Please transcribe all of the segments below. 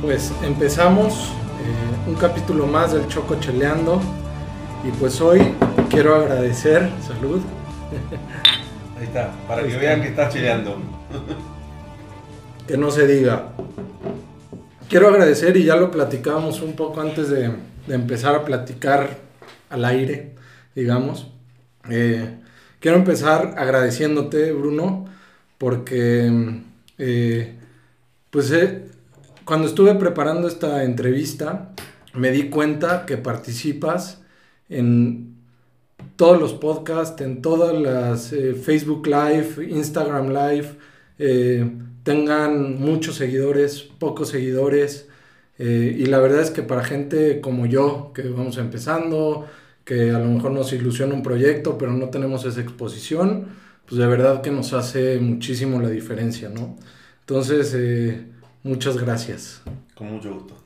pues empezamos eh, un capítulo más del Choco Cheleando y pues hoy quiero agradecer, salud. Ahí está, para que vean que estás cheleando. que no se diga. Quiero agradecer y ya lo platicábamos un poco antes de, de empezar a platicar al aire, digamos. Eh, quiero empezar agradeciéndote, Bruno, porque eh, pues eh, cuando estuve preparando esta entrevista, me di cuenta que participas en todos los podcasts, en todas las eh, Facebook Live, Instagram Live, tengan muchos seguidores, pocos seguidores. y la verdad es que para gente como yo, que vamos empezando, que a lo mejor nos ilusiona un proyecto, pero no tenemos esa exposición, pues de verdad que nos hace muchísimo la diferencia, ¿no? Entonces, eh, muchas gracias. Con mucho gusto.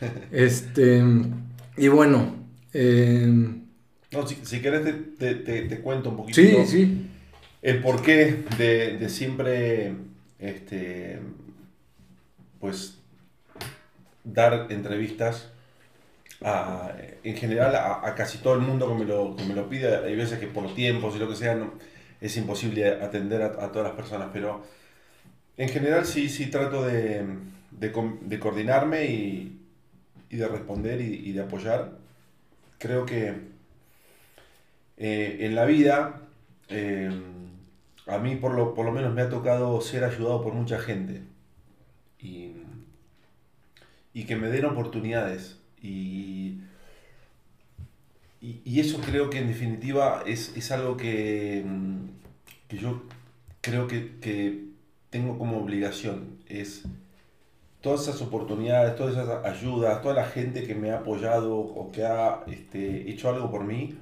este, y bueno. Eh, no, si, si querés te, te, te, cuento un poquito. Sí, sí. El porqué de, de siempre, este, pues, dar entrevistas a, en general a, a, casi todo el mundo que me, lo, que me lo pide. Hay veces que por tiempos y lo que sea no, es imposible atender a, a todas las personas, pero en general sí, sí trato de, de, coordinarme y, y, de responder y, de apoyar. Creo que eh, en la vida, eh, a mí por lo, por lo menos me ha tocado ser ayudado por mucha gente y, y que me den oportunidades. Y, y, eso creo que en definitiva es, es algo que, que yo creo que tengo como obligación es todas esas oportunidades, todas esas ayudas, toda la gente que me ha apoyado o que ha este, hecho algo por mí,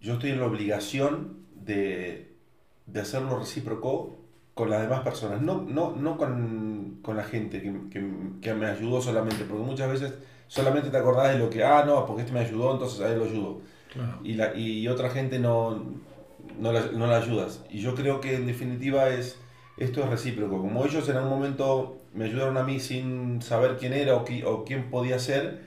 yo estoy en la obligación de, de hacerlo recíproco con las demás personas, no, no, no con, con la gente que, que, que, me ayudó solamente, porque muchas veces solamente te acordás de lo que, ah, no, porque este me ayudó, entonces a él lo ayudo. Claro. Y, la, y otra gente no, no la, no ayudas. Y yo creo que en definitiva es esto es recíproco. Como ellos en algún momento me ayudaron a mí sin saber quién era o, qui, o quién podía ser,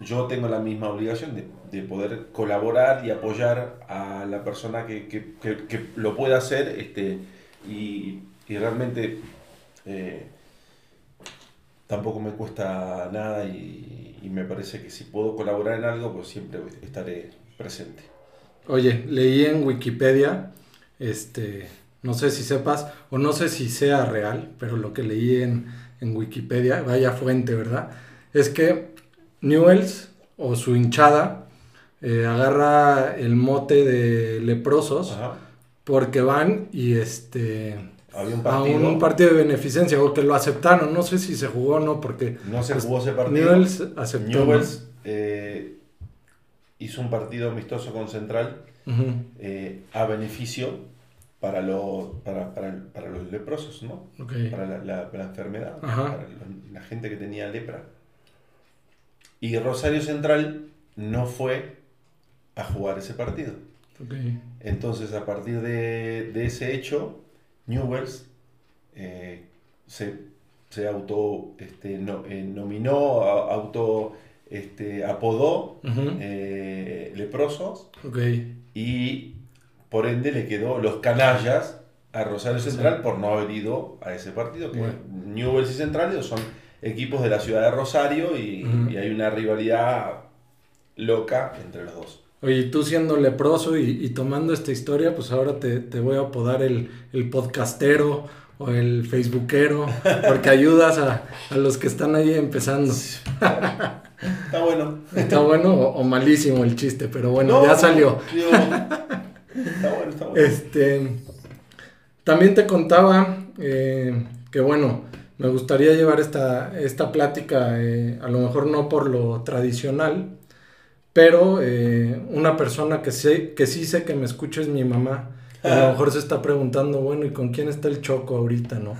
yo tengo la misma obligación de, de, poder colaborar y apoyar a la persona que, que, que, que lo pueda hacer este, y, y realmente eh, tampoco me cuesta nada y, y me parece que si puedo colaborar en algo, pues siempre estaré presente. Oye, leí en Wikipedia, este, no sé si sepas, o no sé si sea real, pero lo que leí en, en Wikipedia, vaya fuente, ¿verdad? Es que Newells o su hinchada eh, agarra el mote de leprosos Ajá. porque van y este un a un partido de beneficencia o que lo aceptaron, no sé si se jugó o no porque no se jugó ese partido. Newells aceptó. Newells, eh, hizo un partido amistoso con Central uh -huh. eh, a beneficio para, lo, para, para, para los leprosos, ¿no? Okay. Para la, la, la enfermedad, Ajá. para la gente que tenía lepra. Y Rosario Central no fue a jugar ese partido. Okay. Entonces, a partir de, de ese hecho, Newells eh, se, se auto este, no, eh, nominó, auto este, apodó Uh -huh. eh, leprosos okay. y por ende le quedó los canallas a Rosario Central por no haber ido a ese partido. Que bueno. Newells y Central son equipos de la ciudad de Rosario y, uh -huh. y hay una rivalidad loca entre los dos. Oye, tú siendo leproso y, y, tomando esta historia, pues ahora te, te voy a apodar el, el, podcastero o el facebookero, porque ayudas a, a los que están ahí empezando. Está bueno. Está bueno o, o malísimo el chiste, pero bueno, no, ya salió. Está bueno, está bueno. Este, también te contaba eh, que bueno, me gustaría llevar esta, esta plática, eh, a lo mejor no por lo tradicional, pero eh, una persona que, sé, que sí sé que me escucha es mi mamá. A lo mejor se está preguntando, bueno, ¿y con quién está el Choco ahorita, no?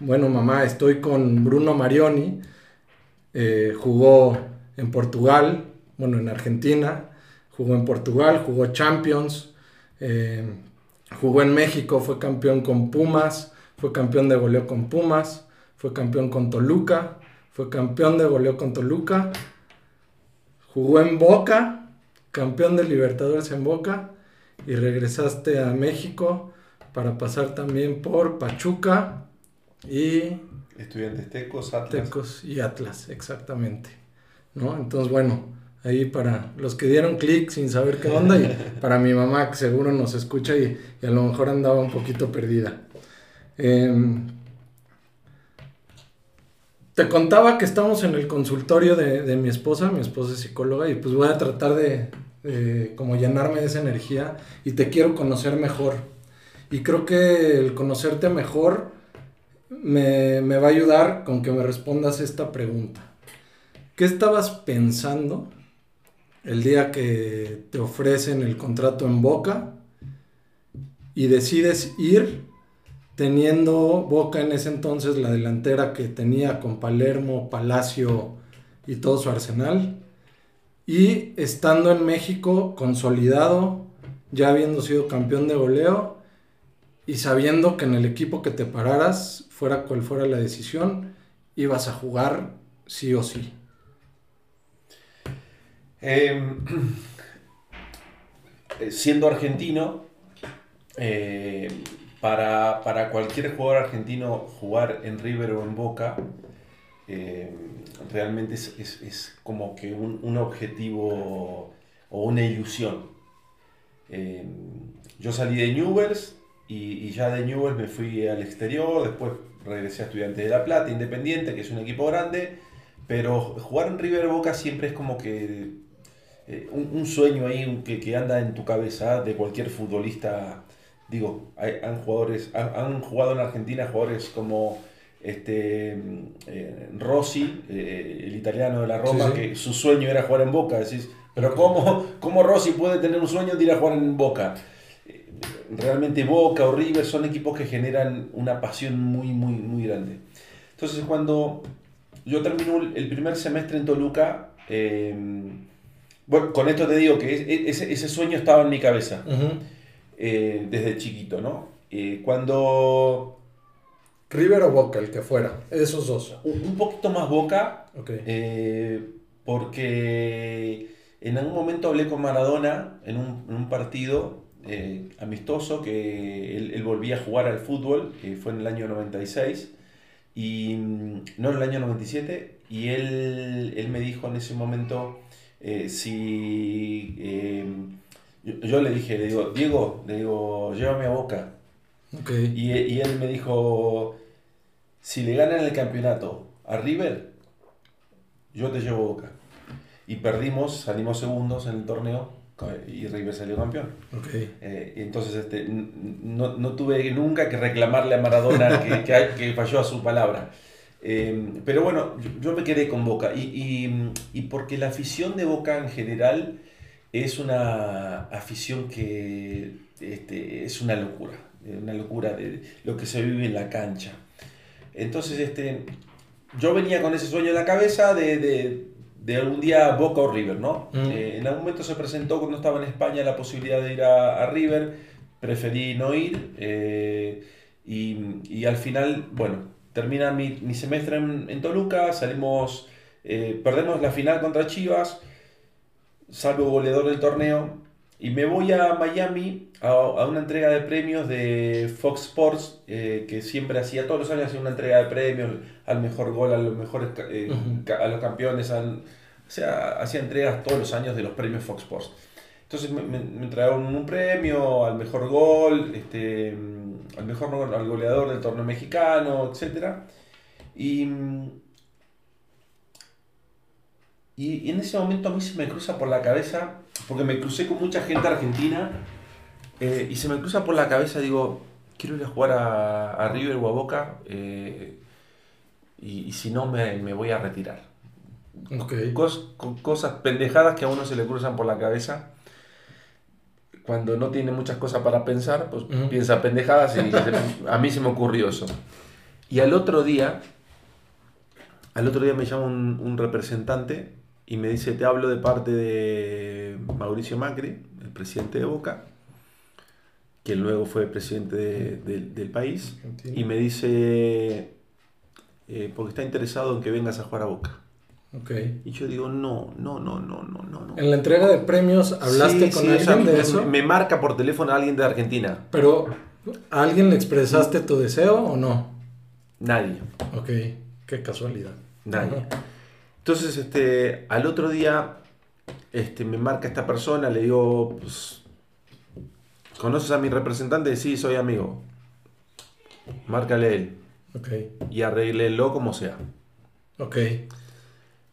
Bueno, mamá, estoy con Bruno Marioni. Eh, jugó en Portugal, bueno, en Argentina. Jugó en Portugal, jugó Champions. Eh, jugó en México, fue campeón con Pumas. Fue campeón de goleo con Pumas. fue campeón con Toluca, fue campeón de goleo con Toluca, jugó en Boca, campeón de Libertadores en Boca, y regresaste a México para pasar también por Pachuca y... Estudiantes Tecos, Atlas. Tecos y Atlas, exactamente. ¿No? Entonces, bueno, ahí para los que dieron clic sin saber qué onda y para mi mamá que seguro nos escucha y, a lo mejor andaba un poquito perdida. Em, te contaba que estamos en el consultorio de, mi esposa, mi esposa es psicóloga, y pues voy a tratar de, como llenarme de esa energía y te quiero conocer mejor. Y creo que el conocerte mejor me, me va a ayudar con que me respondas esta pregunta. ¿Qué estabas pensando el día que te ofrecen el contrato en Boca y decides ir teniendo Boca en ese entonces la delantera que tenía con Palermo, Palacio y todo su arsenal. Y estando en México consolidado, ya habiendo sido campeón de goleo y sabiendo que en el equipo que te pararas, fuera cual fuera la decisión, ibas a jugar sí o sí. Em, siendo argentino, eh, para, cualquier jugador argentino jugar en River o en Boca, eh, realmente es, como que un, objetivo o una ilusión. Eh, yo salí de Newells y, ya de Newells me fui al exterior, después regresé a Estudiantes de La Plata, Independiente, que es un equipo grande, pero jugar en River Boca siempre es como que eh, un, sueño ahí que, que, anda en tu cabeza de cualquier futbolista digo, han, jugadores, han, jugado en Argentina jugadores como este eh, Rossi, eh, el italiano de la Roma, que su sueño era jugar en Boca. Decís, pero ¿cómo, ¿cómo Rossi puede tener un sueño de ir a jugar en Boca? Eh, realmente Boca o River son equipos que generan una pasión muy, muy, muy grande. Entonces cuando yo termino el primer semestre en Toluca, bueno, con esto te digo que ese, ese sueño estaba en mi cabeza. Eh, desde chiquito, ¿no? Eh, cuando... River o Boca, el que fuera, esos dos. Un, poquito más Boca, eh, porque en algún momento hablé con Maradona en un, partido amistoso que él, volvía a jugar al fútbol, que fue en el año 96, y no en el año 97, y él, él me dijo en ese momento si yo, le dije, le digo, Diego, le digo, llévame a Boca. Y, y, él me dijo, si le ganan el campeonato a River, yo te llevo a Boca. Y perdimos, salimos segundos en el torneo y River salió campeón. Eh, entonces este, no, no, tuve nunca que reclamarle a Maradona que, que, que falló a su palabra. Eh, pero bueno, yo, me quedé con Boca y, y, y porque la afición de Boca en general es una afición que este, es una locura, una locura de lo que se vive en la cancha. Entonces, este, yo venía con ese sueño en la cabeza de, algún día Boca o River, ¿no? Mm. Eh, en algún momento se presentó cuando estaba en España la posibilidad de ir a, River, preferí no ir eh, y, al final, bueno, termina mi, semestre en, Toluca, salimos, eh, perdemos la final contra Chivas salvo goleador del torneo, y me voy a Miami a, una entrega de premios de Fox Sports, eh, que siempre hacía, todos los años hacía una entrega de premios al mejor gol, a los mejores, eh, a los campeones, o sea, hacía entregas todos los años de los premios Fox Sports. Entonces me, me, un premio al mejor gol, este, al mejor al goleador del torneo mexicano, etc. Y y, en ese momento a mí se me cruza por la cabeza, porque me crucé con mucha gente argentina, eh, y se me cruza por la cabeza, digo, quiero ir a jugar a, River o a Boca, eh, y, si no me, voy a retirar. Okay. cosas pendejadas que a uno se le cruzan por la cabeza. Cuando no tiene muchas cosas para pensar, pues piensa pendejadas y a mí se me ocurrió eso. Y al otro día, al otro día me llama un, un representante y me dice, te hablo de parte de Mauricio Macri, el presidente de Boca, que luego fue presidente del país, y me dice, eh, porque está interesado en que vengas a jugar a Boca. Ok. Y yo digo, no, no, no, no, no, no. En la entrega de premios hablaste Sí, con sí, o alguien sea, de me- eso, Me marca por teléfono alguien de Argentina. pero ¿a alguien le expresaste tu deseo o no? Nadie. Ok, qué casualidad. Nadie. Ajá. Entonces, este, al otro día, este, me marca esta persona, le digo, pues, ¿conoces a mi representante? Sí, soy amigo. Márcale él Ok, y arréglelo como sea. ok,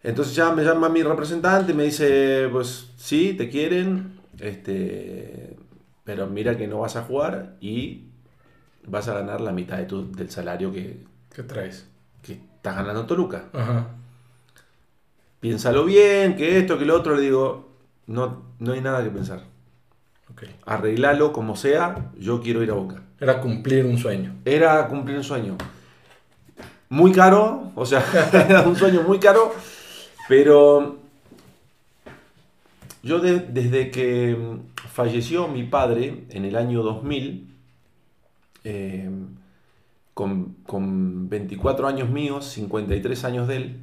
Entonces ya me llama mi representante y me dice, pues sí, te quieren, este, pero mira que no vas a jugar y vas a ganar la mitad de tu- del salario que, ¿qué traes? que estás ganando Toluca. Ajá, Piénsalo bien, que esto, que lo otro, le digo, no, no hay nada que pensar. ok. Arreglalo como sea, yo quiero ir a Boca. Era cumplir un sueño. Era cumplir un sueño. Muy caro, o sea, era un sueño muy caro, pero yo de- desde que falleció mi padre en el año 2000, eh, con, con 24 años míos, 53 años de él,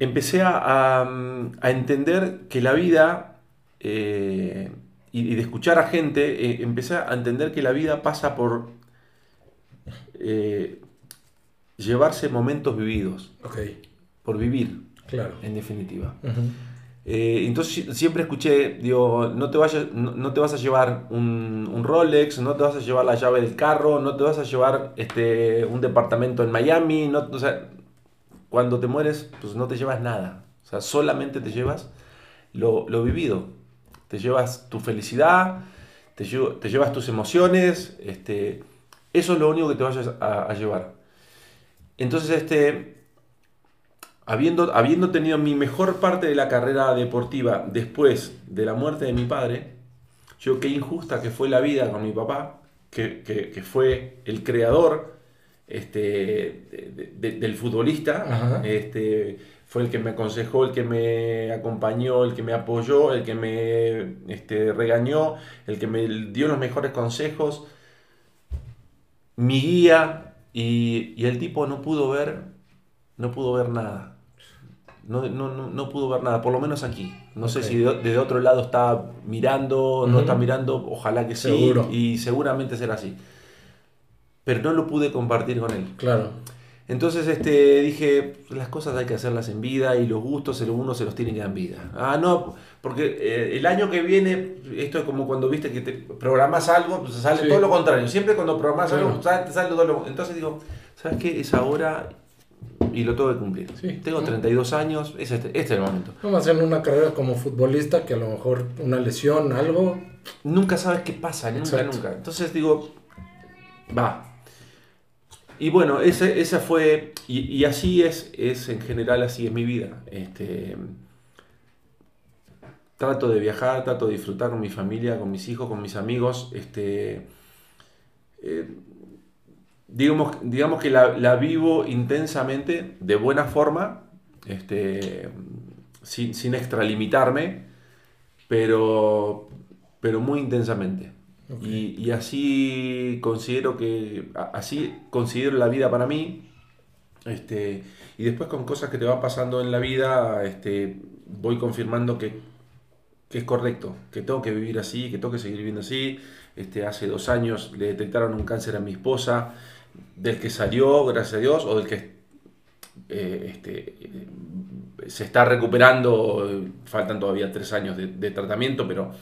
empecé a, a- entender que la vida, eh, y, y de escuchar a gente, eh, empecé a entender que la vida pasa por eh, llevarse momentos vividos, Ok, por vivir, claro. en definitiva. Eh, entonces si- siempre escuché, digo, no te, vayas, no, no te vas a llevar un, un Rolex, no te vas a llevar la llave del carro, no te vas a llevar este, un departamento en Miami, no, o sea, cuando te mueres, pues no te llevas nada. O sea, solamente te llevas lo, lo vivido. Te llevas tu felicidad, te, lle- te llevas tus emociones, este, eso es lo único que te vayas a, llevar. Entonces, este, habiendo, habiendo tenido mi mejor parte de la carrera deportiva después de la muerte de mi padre, yo qué injusta que fue la vida con mi papá, que- que fue el creador este, de- de- del futbolista, este, fue el que me aconsejó, el que me acompañó, el que me apoyó, el que me este, regañó, el que me dio los mejores consejos, mi guía, y, y el tipo no pudo ver, no pudo ver nada. No, no, no, no pudo ver nada, por lo menos aquí. No sé si de, de otro lado está mirando, no está mirando, ojalá que sí, Seguro. y seguramente será así. Pero no lo pude compartir con él. Claro. Entonces este, dije, las cosas hay que hacerlas en vida y los gustos uno se los tiene que dar en vida. Ah, no, porque eh, el año que viene, esto es como cuando viste que te programas algo, pues sale Sí. todo lo contrario. Siempre cuando programas Claro. algo, sale, te sale todo lo Entonces digo, ¿sabes qué? Es ahora y lo tengo que cumplir. Sí. Tengo 32 años, es este, este es el momento. Vamos a hacer una carrera como futbolista que a lo mejor una lesión, algo. Nunca sabes qué pasa, nunca, Exacto. nunca. Entonces digo, va. Y bueno, ese, esa fue, y, y así es, es en general, así es mi vida. Este, trato de viajar, trato de disfrutar con mi familia, con mis hijos, con mis amigos. Este, eh, digamos, digamos que la, la vivo intensamente, de buena forma, este, sin, sin extralimitarme, pero, pero muy intensamente. Y, así considero que así considero la vida para mí. Este, y después con cosas que te van pasando en la vida, este, voy confirmando que, que es correcto, que tengo que vivir así, que tengo que seguir viviendo así. Este, hace dos años le detectaron un cáncer a mi esposa, del que salió, gracias a Dios, o del que eh, este, se está recuperando, eh, faltan todavía tres años de tratamiento, pero,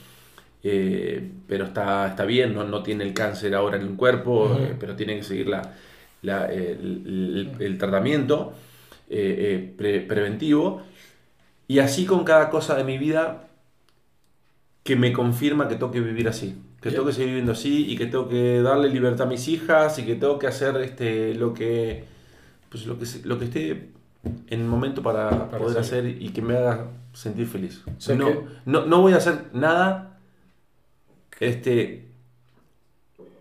eh, pero está, está bien, no, no tiene el cáncer ahora en el cuerpo, Ujú. eh, pero tiene que seguir la, la- el, el- el tratamiento eh, eh, pre- preventivo. Y así con cada cosa de mi vida que me confirma que tengo que vivir así, que tengo que seguir viviendo así y que tengo que darle libertad a mis hijas y que tengo que hacer este, lo que pues lo que lo que esté en el momento para, Para poder hacer. hacer y que me haga sentir feliz. Sé no, que- no, no voy a hacer nada este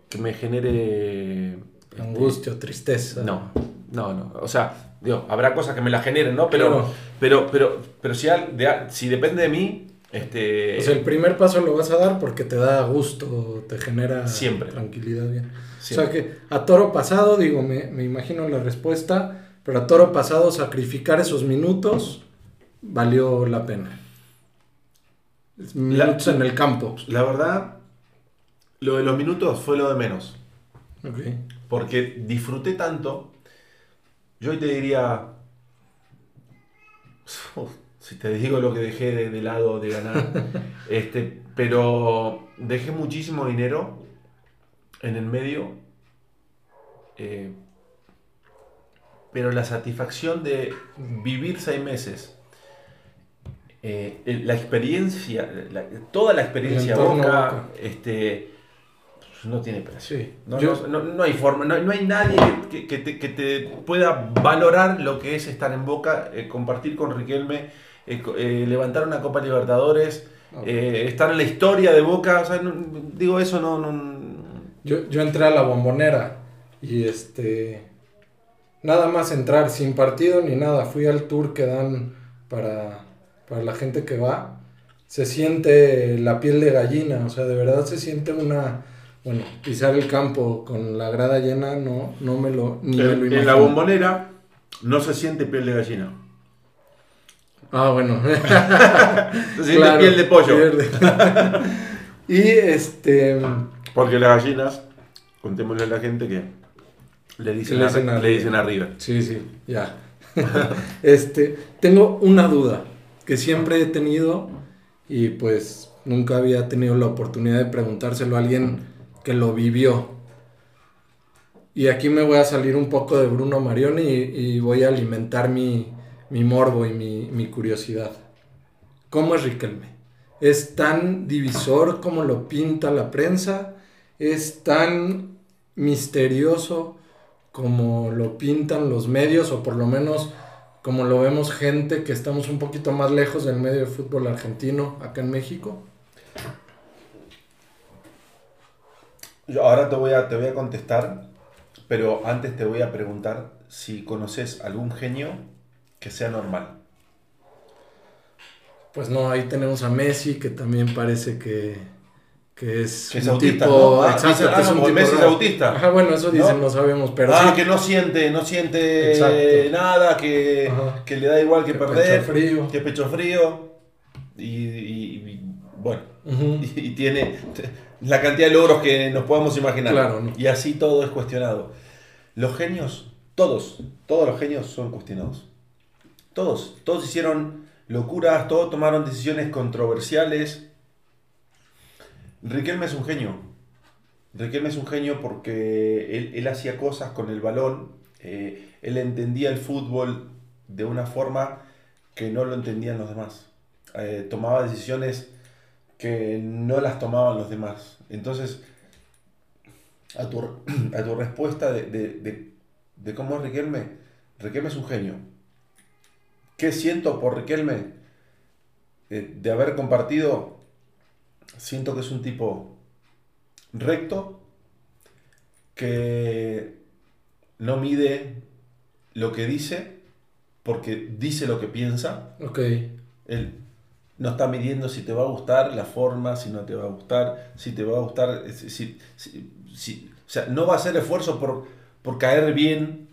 que me genere este, Angustia o tristeza. no, no, no. O sea, digo, habrá cosas que me la generen, ¿no? Pero, Claro. pero, pero, pero si, de si depende de mí, Este, O sea, el primer paso lo vas a dar porque te da gusto, te genera Siempre. tranquilidad. bien. O sea que a toro pasado, digo, me, me imagino la respuesta, pero a toro pasado sacrificar esos minutos valió la pena. Minutos en el campo. La verdad, lo de los minutos fue lo de menos. Ok. Porque disfruté tanto. Yo hoy te diría. Si te digo lo que dejé de, de lado de ganar. este, pero dejé muchísimo dinero en el medio. eh, pero la satisfacción de vivir seis meses. eh, la experiencia, la- toda la experiencia Boca, Boca. este, no tiene precio. Sí. No, Yo- no- no- no hay forma, no, no hay nadie que, que te, que te pueda valorar lo que es estar en Boca, eh, compartir con Riquelme, eh, eh, levantar una Copa Libertadores, estar en la historia de Boca. O sea, digo eso, no, no- Yo, yo entré a la bombonera y este. Nada más entrar, sin partido ni nada. Fui al tour que dan para, para la gente que va. Se siente la piel de gallina, o sea, de verdad se siente una. Bueno, pisar el campo con la grada llena, no, no me lo, ni me lo En, imagino. en la bombonera no se siente piel de gallina, Ah, bueno. se siente Claro, piel de pollo. piel de- y este. Porque las gallinas, contémosle a la gente que le dicen, Le a- dicen a le dicen arriba. Sí, sí, ya. este, tengo una duda que siempre he tenido y pues nunca había tenido la oportunidad de preguntárselo a alguien que lo vivió. Y aquí me voy a salir un poco de Bruno Marioni y, y voy a alimentar mi, mi morbo y mi, mi curiosidad. ¿Cómo es Riquelme? ¿Es tan divisor como lo pinta la prensa? ¿Es tan misterioso como lo pintan los medios o por lo menos como lo vemos gente que estamos un poquito más lejos del medio de fútbol argentino acá en México? Yo ahora te voy, a, te voy a contestar, pero antes te voy a preguntar si conoces algún genio que sea normal. Pues no, ahí tenemos a Messi que también parece que, que es, Que es un autista, tipo... ¿no? Ah, exacto, dicen, que es no, un porque tipo Messi es raro. autista. Ajá, bueno, eso dicen, ¿No? no, sabemos, pero ah, sí. que no siente, no siente Exacto. nada, que, que le da igual que, Que perder, pecho frío. que pecho frío. Y, y- y, bueno, y tiene la cantidad de logros que nos podamos imaginar. Claro, ¿no? Y así todo es cuestionado. Los genios, todos, todos los genios son cuestionados. Todos, todos hicieron locuras, todos tomaron decisiones controversiales. Riquelme es un genio. Riquelme es un genio porque él, él hacía cosas con el balón, eh, él entendía el fútbol de una forma que no lo entendían los demás. Eh, tomaba decisiones que no las tomaban los demás. Entonces, a tu, a tu respuesta de, de- de- de cómo es Riquelme, Riquelme es un genio. ¿Qué siento por Riquelme? Eh, de haber compartido, siento que es un tipo recto, que no mide lo que dice, porque dice lo que piensa. Ok, Él no está midiendo si te va a gustar la forma, si no te va a gustar, si te va a gustar, eh, si, si- si- o sea, no va a hacer esfuerzo por, por caer bien,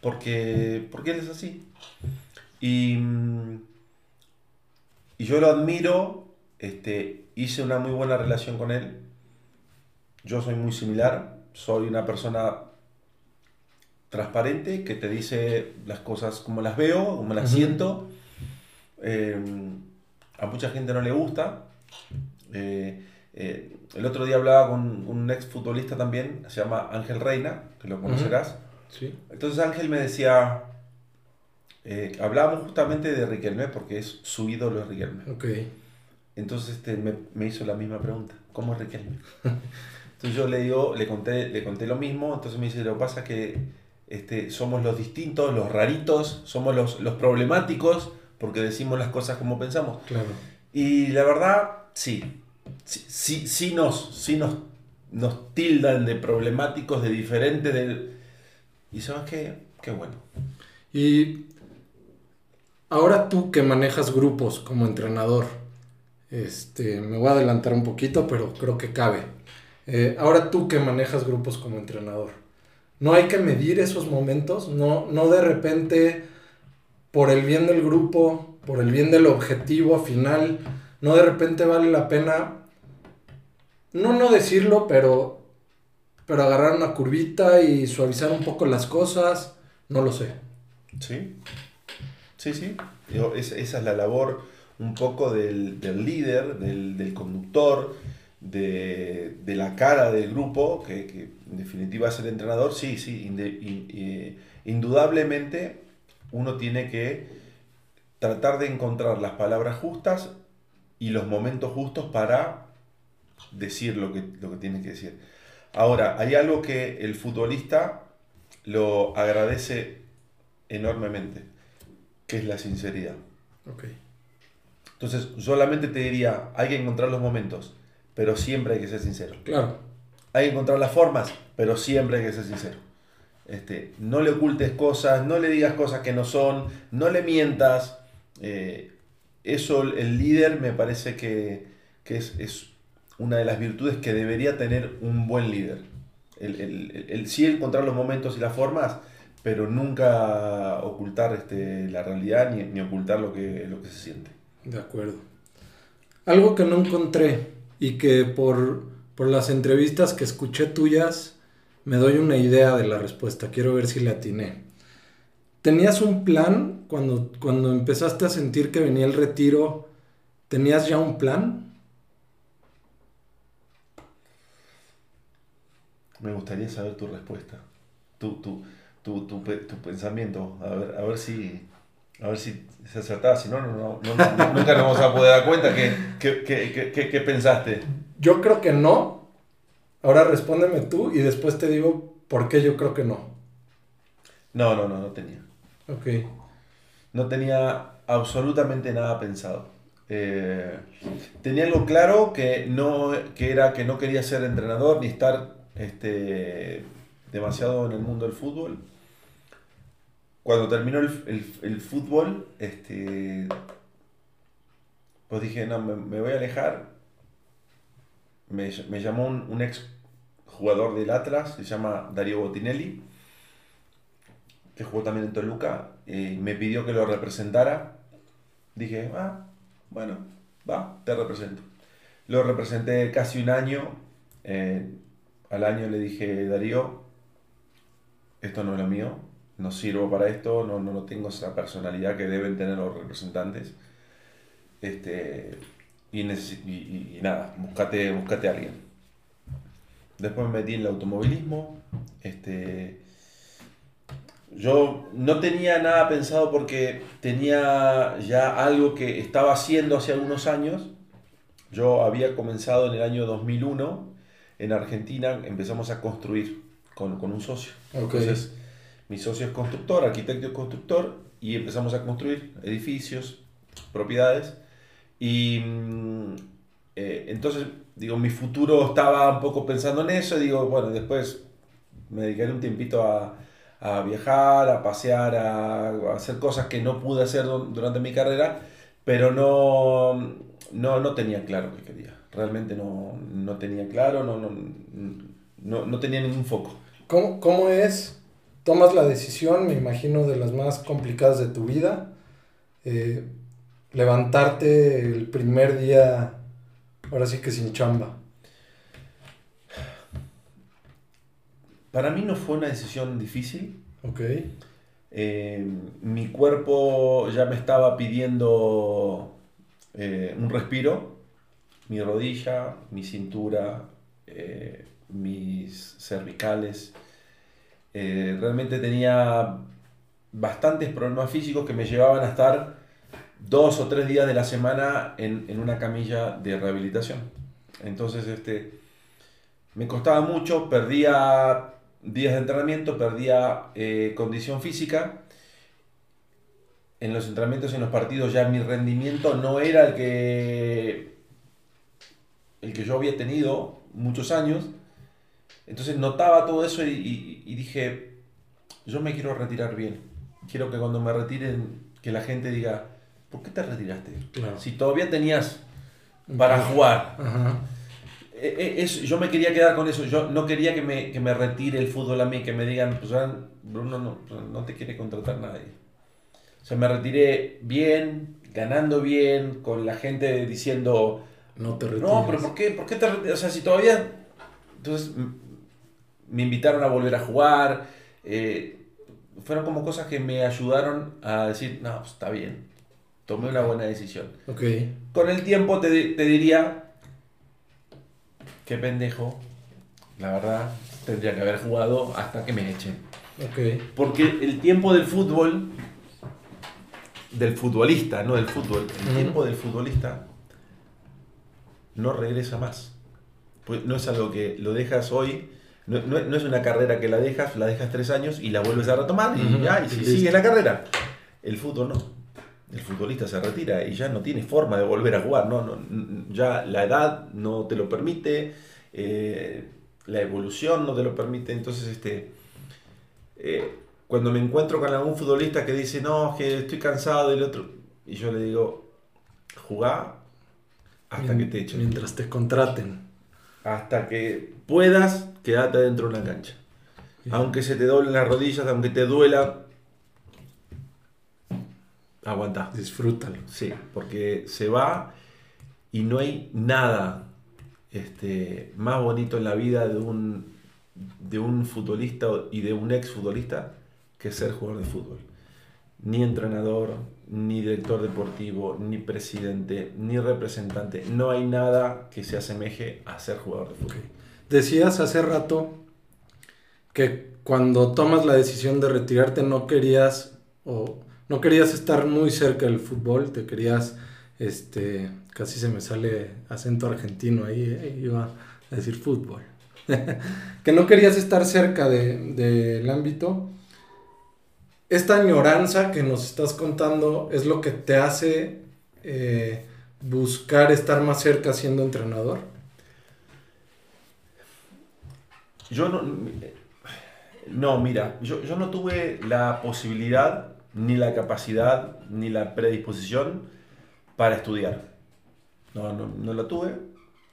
porque, porque él es así. Y, mm, y yo lo admiro, este, hice una muy buena relación con él. Yo soy muy similar, soy una persona transparente que te dice las cosas como las veo, como las siento. Eh, a mucha gente no le gusta. Eh, eh, el otro día hablaba con un ex futbolista también, se llama Ángel Reina, que lo conocerás. sí. Entonces Ángel me decía, eh, hablábamos justamente de Riquelme, porque es su ídolo es Riquelme. Entonces este, me, me hizo la misma pregunta, ¿cómo es Riquelme? Entonces yo le digo, le conté, le conté lo mismo, entonces me dice, lo que pasa es que este, somos los distintos, los raritos, somos los, los problemáticos, porque decimos las cosas como pensamos. Claro. Y la verdad, sí, sí, sí, sí nos, sí nos, nos tildan de problemáticos, de diferentes, de... Y sabes qué, qué bueno. Y ahora tú que manejas grupos como entrenador, Este, me voy a adelantar un poquito, pero creo que cabe. Eh, ahora tú que manejas grupos como entrenador, ¿no hay que medir esos momentos? No, no de repente, por el bien del grupo, por el bien del objetivo final, no de repente vale la pena, no no decirlo, pero, pero agarrar una curvita y suavizar un poco las cosas, no lo sé. Sí, sí, sí. esa es la labor un poco del, líder, del, conductor, de, la cara del grupo, que, en definitiva es el entrenador, sí, sí, indudablemente uno tiene que tratar de encontrar las palabras justas y los momentos justos para decir lo que, lo que tiene que decir. Ahora, hay algo que el futbolista lo agradece enormemente, que es la sinceridad. Okay. Entonces, solamente te diría, hay que encontrar los momentos, pero siempre hay que ser sincero. Claro. Hay que encontrar las formas, pero siempre hay que ser sincero. Este, no le ocultes cosas, no le digas cosas que no son, no le mientas. Eh, eso el líder me parece que, es, una de las virtudes que debería tener un buen líder. El, sí encontrar los momentos y las formas, pero nunca ocultar este, la realidad ni, ni ocultar lo que, lo que se siente. De acuerdo. Algo que no encontré y que por, las entrevistas que escuché tuyas me doy una idea de la respuesta. Quiero ver si la atiné. ¿Tenías un plan cuando, cuando empezaste a sentir que venía el retiro? ¿Tenías ya un plan? Me gustaría saber tu respuesta, tu, tu, tu, tu pensamiento, a ver, a ver si, a ver si se acertaba, si no, no, no, nunca nos vamos a poder dar cuenta. ¿Qué, pensaste? Yo creo que no. Ahora respóndeme tú y después te digo por qué yo creo que no. No, no, no, no tenía. Ok. No tenía absolutamente nada pensado. Eh, tenía algo claro que, no, que era que no quería ser entrenador ni estar este, demasiado en el mundo del fútbol cuando terminó el, fútbol, este, pues dije, no, me, voy a alejar. Me, llamó un, ex jugador del Atlas, se llama Darío Botinelli, que jugó también en Toluca, y me pidió que lo representara. Dije, ah, bueno, va, te represento. Lo representé casi un año. Eh, al año le dije, Darío, esto no es lo mío, no sirvo para esto, no, no, tengo esa personalidad que deben tener los representantes. Este, y, y, nada, búscate, a alguien. Después me metí en el automovilismo. Este, yo no tenía nada pensado porque tenía ya algo que estaba haciendo hace algunos años. Yo había comenzado en el año 2001 en Argentina, empezamos a construir con, un socio. Entonces, mi socio es constructor, arquitecto y constructor, y empezamos a construir edificios, propiedades. Y mm, eh, entonces, digo, mi futuro estaba un poco pensando en eso, digo, bueno, después me dedicaré un tiempito a, a viajar, a pasear, a, hacer cosas que no pude hacer durante mi carrera, pero no, no, no tenía claro qué quería. Realmente no, no tenía claro, no, no, no tenía ningún foco. ¿Cómo, ¿Cómo es tomas la decisión, me imagino, de las más complicadas de tu vida. Eh, levantarte el primer día, ahora sí que sin chamba. Para mí no fue una decisión difícil. Ok. Eh, mi cuerpo ya me estaba pidiendo eh, un respiro. Mi rodilla, mi cintura, mis cervicales eh, realmente tenía bastantes problemas físicos que me llevaban a estar dos o tres días de la semana en, una camilla de rehabilitación. Entonces, este, me costaba mucho, perdía días de entrenamiento, perdía eh, condición física. En los entrenamientos, en los partidos, ya mi rendimiento no era el que, el que yo había tenido muchos años. Entonces notaba todo eso y, dije, yo me quiero retirar bien. Quiero que cuando me retiren, que la gente diga, ¿por qué te retiraste? Si todavía tenías para jugar. Ajá. Eh, eh, eso- yo me quería quedar con eso. Yo no quería que me, que me retire el fútbol a mí, que me digan, pues ah, Bruno no, no te quiere contratar nadie. O sea, me retiré bien, ganando bien, con la gente diciendo, No te retires. no, pero ¿por qué, ¿por qué te? O sea, si todavía... Entonces me invitaron a volver a jugar. eh, fueron como cosas que me ayudaron a decir, no, pues, está bien. Tomé una buena decisión. Ok. Con el tiempo te, te diría, qué pendejo, la verdad, tendría que haber jugado hasta que me echen. Ok. Porque el tiempo del fútbol, del futbolista, no del fútbol, el tiempo del futbolista no regresa más. Pues no es algo que lo dejas hoy, no, no- no es una carrera que la dejas, la dejas tres años y la vuelves a retomar y Ujú, ya, y y si- listo. sigue la carrera. El fútbol no. El futbolista se retira y ya no tiene forma de volver a jugar. No, no, ya la edad no te lo permite, eh, la evolución no te lo permite. Entonces, este, eh, cuando me encuentro con algún futbolista que dice, no, es que estoy cansado del otro, y yo le digo, jugá hasta que te echen. Mientras te contraten. Hasta que puedas, quedate dentro de una cancha. Aunque se te doblen las rodillas, aunque te duela, aguanta. Disfrútalo. Sí, porque se va y no hay nada este, más bonito en la vida de un, de un futbolista y de un ex futbolista que ser jugador de fútbol. Ni entrenador, ni director deportivo, ni presidente, ni representante. No hay nada que se asemeje a ser jugador de fútbol. Decías hace rato que cuando tomas la decisión de retirarte no querías o no querías estar muy cerca del fútbol, te querías, este, casi se me sale acento argentino ahí, eh, iba a decir fútbol, que no querías estar cerca de- del ámbito. Esta añoranza que nos estás contando es lo que te hace eh, buscar estar más cerca siendo entrenador. Yo no. No, mira, yo, yo no tuve la posibilidad, ni la capacidad, ni la predisposición para estudiar. No, no, no la tuve.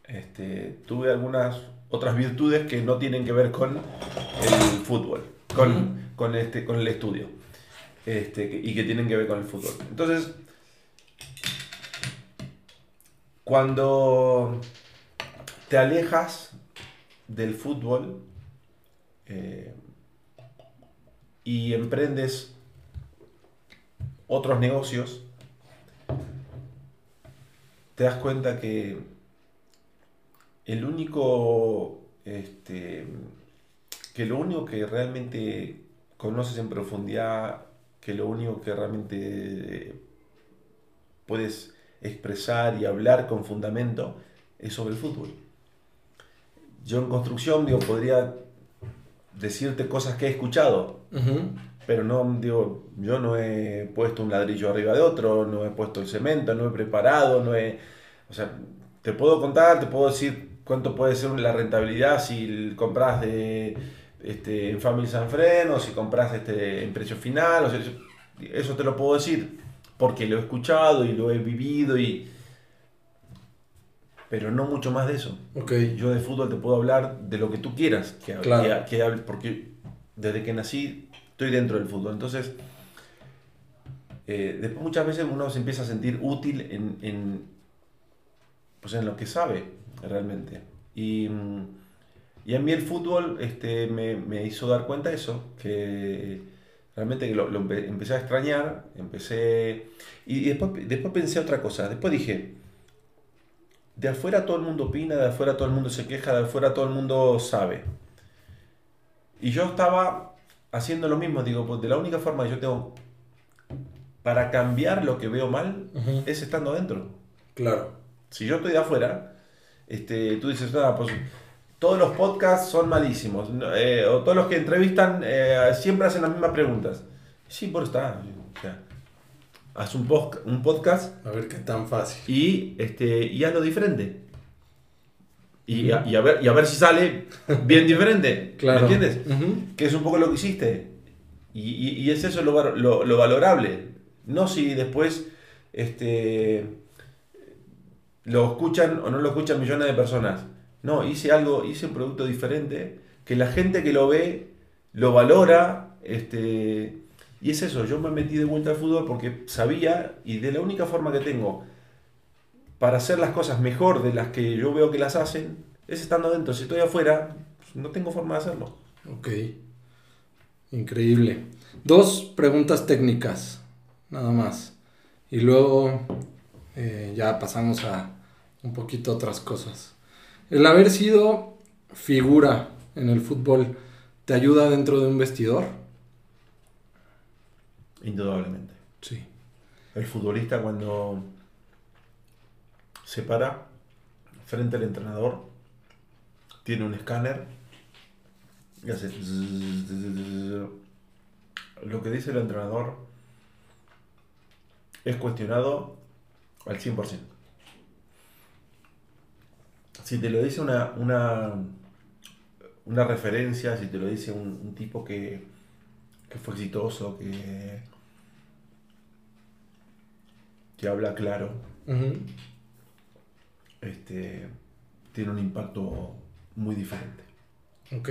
Este, tuve algunas otras virtudes que no tienen que ver con el fútbol, con, con, este, con el estudio, este, y que tienen que ver con el fútbol. Entonces, cuando te alejas del fútbol eh, y emprendes otros negocios, te das cuenta que el único, este, que lo único que realmente conoces en profundidad, que lo único que realmente puedes expresar y hablar con fundamento es sobre el fútbol. Yo en construcción, digo, podría decirte cosas que he escuchado. Pero no, digo, yo no he puesto un ladrillo arriba de otro, no he puesto el cemento, no he preparado, no he... O sea, te puedo contar, te puedo decir cuánto puede ser la rentabilidad si compras de este, en Family Sanfren o si compras este, en precio final, o sea, eso- te lo puedo decir porque lo he escuchado y lo he vivido y... Pero no mucho más de eso. Ok. Yo de fútbol te puedo hablar de lo que tú quieras, que, Claro. que- que hable, porque desde que nací estoy dentro del fútbol. Entonces, eh, después muchas veces uno se empieza a sentir útil en, pues en lo que sabe realmente. Y, mm, y a mí el fútbol este, me, me hizo dar cuenta de eso, que realmente lo, lo empe- empecé a extrañar, empecé... Y, y después, después pensé otra cosa, después dije, de afuera todo el mundo opina, de afuera todo el mundo se queja, de afuera todo el mundo sabe. Y yo estaba haciendo lo mismo, digo, pues de la única forma que yo tengo para cambiar lo que veo mal es estando adentro. Claro. Si yo estoy de afuera, este, tú dices, "Ah, pues todos los podcasts son malísimos, eh, o todos los que entrevistan eh, siempre hacen las mismas preguntas. Sí, por está. O sea, haz un, un podcast A ver qué tan fácil. y, este, y hazlo diferente. Y, a, y a ver, y a ver si sale bien diferente. Claro. ¿Me entiendes? Que es un poco lo que hiciste. Y, y- y es eso lo, lo- lo valorable. No si después este, lo escuchan o no lo escuchan millones de personas. No, hice algo, hice un producto diferente que la gente que lo ve lo valora. Este, y es eso, yo me metí de vuelta al fútbol porque sabía y de la única forma que tengo para hacer las cosas mejor de las que yo veo que las hacen es estando dentro. Si estoy afuera, pues, no tengo forma de hacerlo. Ok. Increíble. Dos preguntas técnicas, nada más. Y luego eh, ya pasamos a un poquito otras cosas. El haber sido figura en el fútbol, ¿te ayuda dentro de un vestidor? Indudablemente. Sí. El futbolista cuando se para frente al entrenador, tiene un escáner y hace... Lo que dice el entrenador es cuestionado al 100%. Si te lo dice una, una, una referencia, si te lo dice un, tipo que, que fue exitoso, que, que habla claro. Este, tiene un impacto muy diferente. Ok.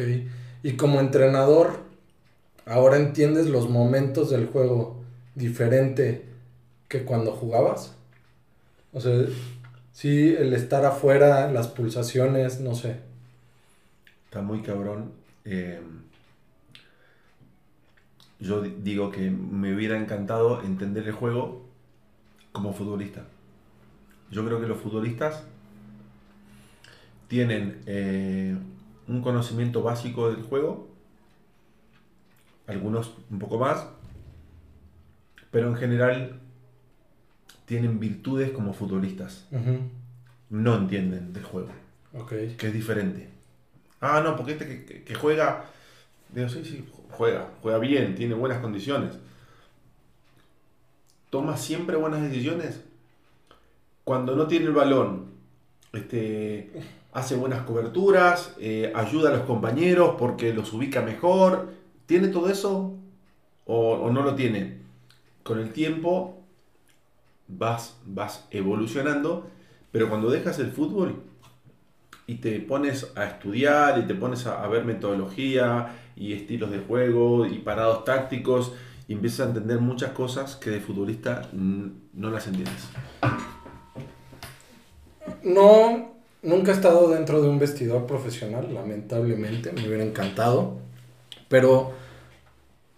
Y como entrenador, ahora entiendes los momentos del juego diferente que cuando jugabas. O sea, sí, el estar afuera, las pulsaciones, no sé. Está muy cabrón. Eh, yo di- digo que me hubiera encantado entender el juego como futbolista. Yo creo que los futbolistas tienen eh, un conocimiento básico del juego, algunos un poco más, pero en general tienen virtudes como futbolistas. No entienden del juego que es diferente. Ah, no, porque este que, que- que juega, digo, sí, sí, juega, juega bien, tiene buenas condiciones. Toma siempre buenas decisiones. Cuando no tiene el balón, este, hace buenas coberturas, eh, ayuda a los compañeros porque los ubica mejor. ¿Tiene todo eso o, no lo tiene? Con el tiempo vas, vas evolucionando, pero cuando dejas el fútbol, y te pones a estudiar y te pones a, ver metodología y estilos de juego y parados tácticos y empiezas a entender muchas cosas que de futbolista no las entiendes. No, nunca he estado dentro de un vestidor profesional, lamentablemente, me hubiera encantado. Pero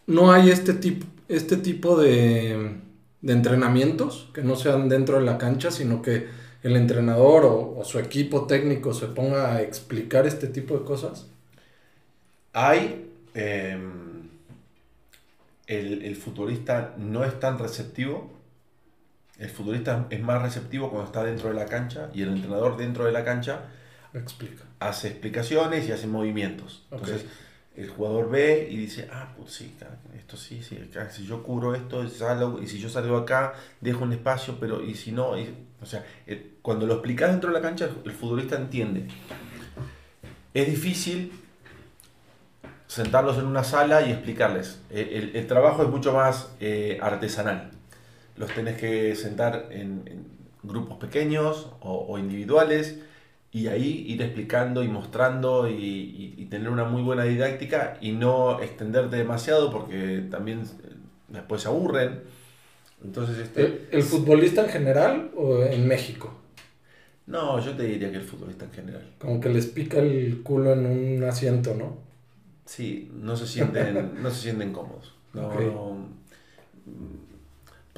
no hay este tipo, este tipo de, de entrenamientos que no sean dentro de la cancha, sino que el entrenador o, su equipo técnico se ponga a explicar este tipo de cosas. Hay. eh, el, el futbolista no es tan receptivo. El futbolista es más receptivo cuando está dentro de la cancha y el entrenador dentro de la cancha Explica. hace explicaciones y hace movimientos. Entonces, el jugador ve y dice, ah, pues sí, esto sí, sí, si yo cubro esto, salgo, y si yo salgo acá, dejo un espacio, pero y si no, y- o sea, el- cuando lo explicas dentro de la cancha, el, el futbolista entiende. Es difícil sentarlos en una sala y explicarles. El, el- el trabajo es mucho más eh, artesanal. Los tenés que sentar en, en grupos pequeños o, o individuales y ahí ir explicando y mostrando y, y- y tener una muy buena didáctica y no extenderte demasiado porque también eh, después se aburren. Entonces, este, ¿El, el futbolista en general o en México? no, yo te diría que el futbolista en general. Como que les pica el culo en un asiento, ¿no? Sí, no se sienten, no se sienten cómodos. No.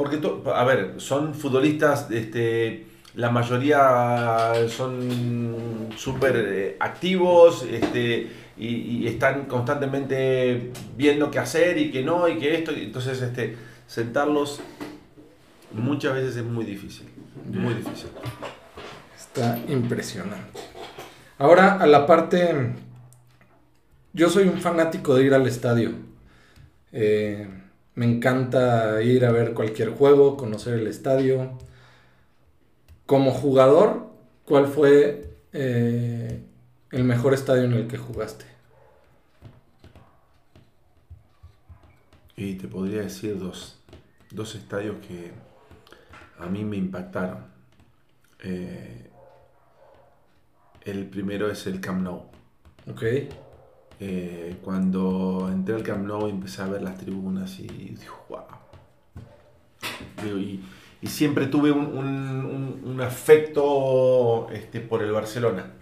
Porque, a ver, son futbolistas, este, la mayoría son súper eh, activos este, y, y están constantemente viendo qué hacer y qué no y que esto. Entonces, este, sentarlos muchas veces es muy difícil. Muy difícil. Está impresionante. Ahora a la parte... Yo soy un fanático de ir al estadio. Eh, me encanta ir a ver cualquier juego, conocer el estadio. Como jugador, ¿cuál fue eh, el mejor estadio en el que jugaste? Y te podría decir dos, dos estadios que a mí me impactaron. Eh, El primero es el Camp Nou. Ok. Eh, cuando entré al Camp Nou empecé a ver las tribunas y dijo, wow. Y, siempre tuve un, afecto este, por el Barcelona,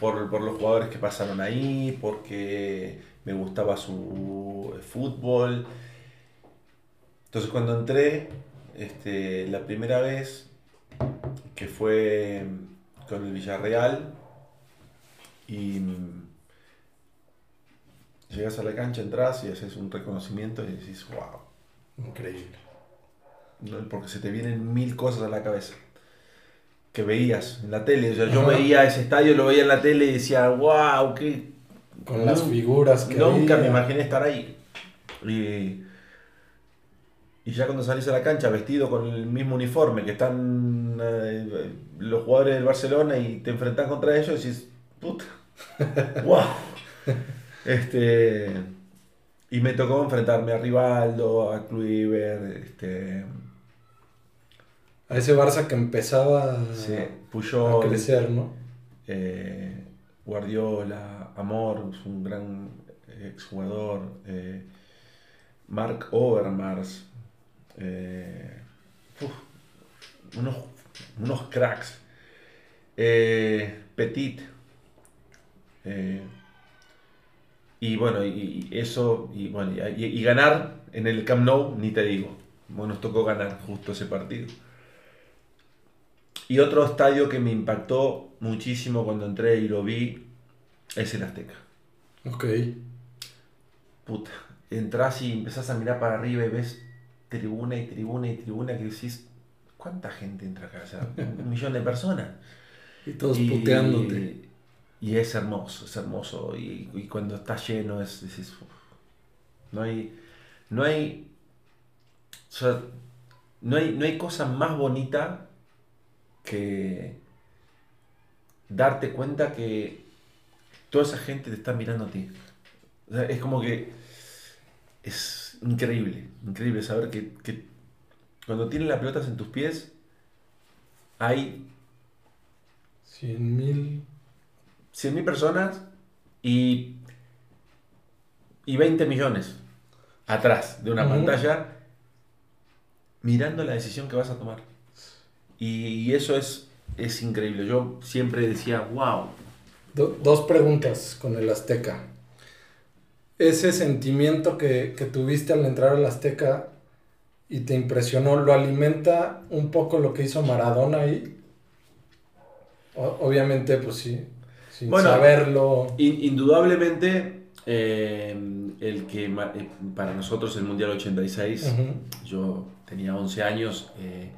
por, los jugadores que pasaron ahí, porque me gustaba su fútbol. Entonces cuando entré, este, la primera vez, que fue con el Villarreal, y llegas a la cancha, entras y haces un reconocimiento y decís, wow. Increíble. ¿no? porque se te vienen mil cosas a la cabeza que veías en la tele. O sea, yo Ajá. veía ese estadio, lo veía en la tele y decía, wow, qué. Con las figuras que Nunca me imaginé estar ahí. Y, y ya cuando salís a la cancha vestido con el mismo uniforme que están eh, los jugadores del Barcelona y te enfrentás contra ellos decís, puta, wow. Este, y me tocó enfrentarme a Rivaldo, a Kluivert, este, A ese Barça que empezaba sí, a Puyol, crecer, ¿no? eh, Guardiola, Amor, un gran exjugador, eh, Mark Overmars, eh, uf, unos, unos cracks, eh, Petit, eh, y bueno, y, y eso, y bueno, y, y ganar en el Camp Nou, ni te digo, bueno, nos tocó ganar justo ese partido. Y otro estadio que me impactó muchísimo cuando entré y lo vi es el Azteca. Ok. Puta, entras y empezás a mirar para arriba y ves tribuna y tribuna y tribuna que decís, ¿cuánta gente entra acá? O sea, un millón de personas. Y todos y, puteándote. Y es hermoso, es hermoso. Y, cuando está lleno es, no hay, no hay, no hay, no hay cosa más bonita que darte cuenta que toda esa gente te está mirando a ti. Es como que es increíble, increíble saber que, que cuando tienes las pelotas en tus pies hay 100 mil. 100.000 personas y, y 20 millones atrás de una pantalla mirando la decisión que vas a tomar. Y, y eso es, es increíble. Yo siempre decía, wow. Do- dos preguntas con el Azteca. Ese sentimiento que, que tuviste al entrar al Azteca y te impresionó, ¿lo alimenta un poco lo que hizo Maradona ahí? O- obviamente, pues sí, sin Bueno, saberlo. In- indudablemente, eh, el que eh, para nosotros el Mundial 86, Ujú. yo tenía 11 años, eh,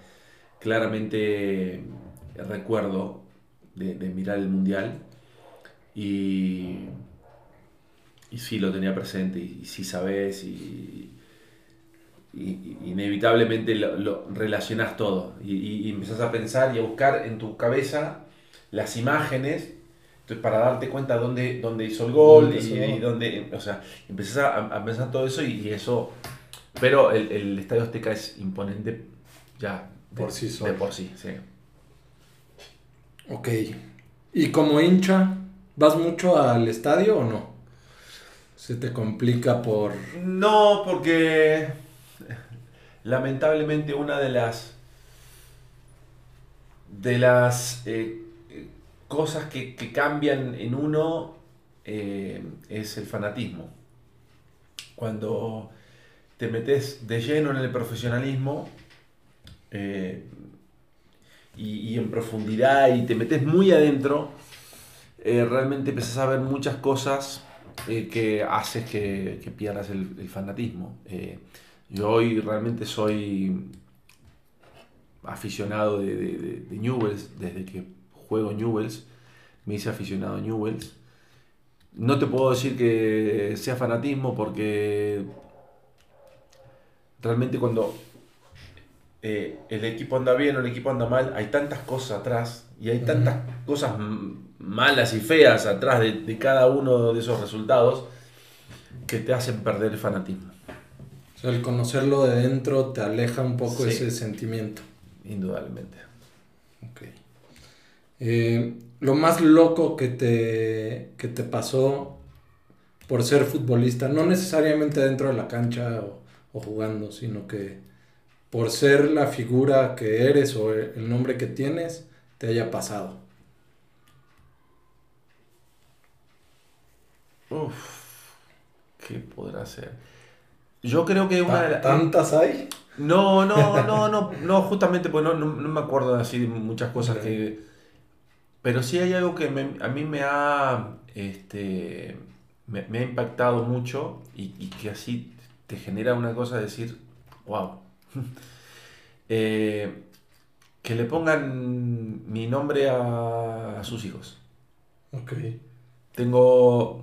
claramente recuerdo de, de mirar el Mundial y, y sí lo tenía presente y, y sí sabes y, inevitablemente lo, lo relacionás todo y, y- empezás a pensar y a buscar en tu cabeza las imágenes para darte cuenta dónde, dónde hizo el gol Dónde y, dónde, o sea, empezás a, a pensar todo eso y, y eso, pero el, el Estadio Azteca es imponente ya de, Por sí de solo. por sí, sí. Ok. ¿Y como hincha, vas mucho al estadio o no? ¿Se te complica por... No, porque lamentablemente una de las de las eh, cosas que, que cambian en uno eh, es el fanatismo. Cuando te metes de lleno en el profesionalismo eh, y, y en profundidad y te metes muy adentro, eh, realmente empezás a ver muchas cosas que haces que, que pierdas el, fanatismo. Yo hoy realmente soy aficionado de, de, de- desde que juego Newells, me hice aficionado a Newells. No te puedo decir que sea fanatismo porque realmente cuando eh, el equipo anda bien o el equipo anda mal, hay tantas cosas atrás y hay tantas cosas malas y feas atrás de, de cada uno de esos resultados que te hacen perder el fanatismo, O sea, el conocerlo de dentro te aleja un poco Sí. ese sentimiento. indudablemente. Ok. Eh, lo más loco que te, que te pasó por ser futbolista, no necesariamente dentro de la cancha o, o jugando, sino que por ser la figura que eres o el nombre que tienes, te haya pasado. Uf, ¿qué podrá ser? Yo creo que una de las... ¿Tantas hay? No, no, no, no, no, justamente pues no, no, no me acuerdo así de muchas cosas que... Pero sí hay algo que me- a mí me ha, este, me, me ha impactado mucho y, y que así te genera una cosa de decir, wow. Eh, que le pongan mi nombre a, a sus hijos. Ok. Tengo,